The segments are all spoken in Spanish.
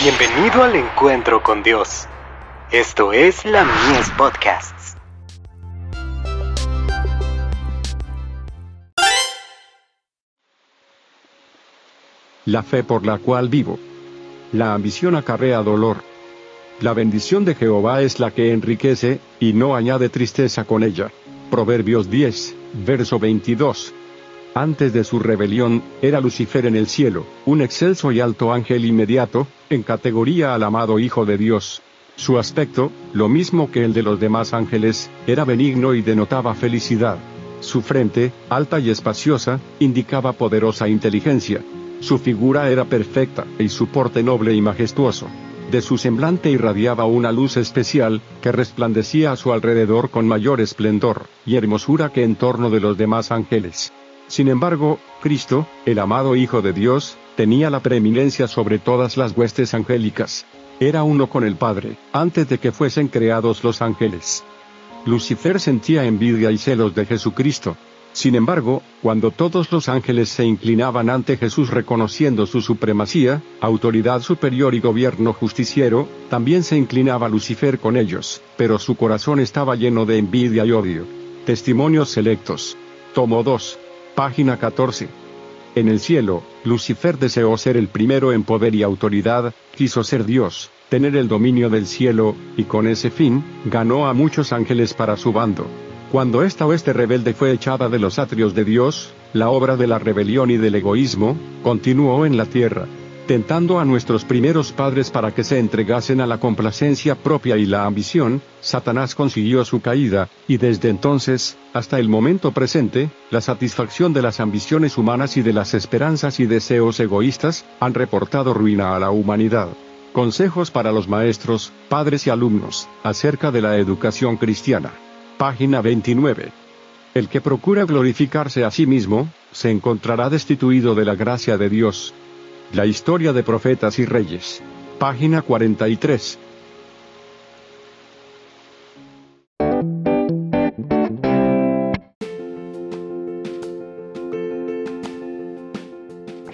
Bienvenido al encuentro con Dios. Esto es la Mies Podcasts. La fe por la cual vivo. La ambición acarrea dolor. La bendición de Jehová es la que enriquece, y no añade tristeza con ella. Proverbios 10, verso 22. Antes de su rebelión, era Lucifer en el cielo, un excelso y alto ángel inmediato, en categoría al amado Hijo de Dios. Su aspecto, lo mismo que el de los demás ángeles, era benigno y denotaba felicidad. Su frente, alta y espaciosa, indicaba poderosa inteligencia. Su figura era perfecta, y su porte noble y majestuoso. De su semblante irradiaba una luz especial, que resplandecía a su alrededor con mayor esplendor y hermosura que en torno de los demás ángeles. Sin embargo, Cristo, el amado Hijo de Dios, tenía la preeminencia sobre todas las huestes angélicas. Era uno con el Padre, antes de que fuesen creados los ángeles. Lucifer sentía envidia y celos de Jesucristo. Sin embargo, cuando todos los ángeles se inclinaban ante Jesús reconociendo su supremacía, autoridad superior y gobierno justiciero, también se inclinaba Lucifer con ellos, pero su corazón estaba lleno de envidia y odio. Testimonios selectos. Tomo 2. Página 14. En el cielo, Lucifer deseó ser el primero en poder y autoridad, quiso ser Dios, tener el dominio del cielo, y con ese fin, ganó a muchos ángeles para su bando. Cuando esta oeste rebelde fue echada de los atrios de Dios, la obra de la rebelión y del egoísmo, continuó en la tierra tentando a nuestros primeros padres para que se entregasen a la complacencia propia y la ambición, Satanás consiguió su caída, y desde entonces, hasta el momento presente, la satisfacción de las ambiciones humanas y de las esperanzas y deseos egoístas, han reportado ruina a la humanidad. Consejos para los maestros, padres y alumnos, acerca de la educación cristiana. Página 29. El que procura glorificarse a sí mismo, se encontrará destituido de la gracia de Dios, la historia de profetas y reyes. Página 43.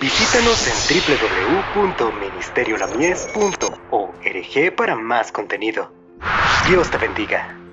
Visítanos en www.ministeriolamies.org para más contenido. Dios te bendiga.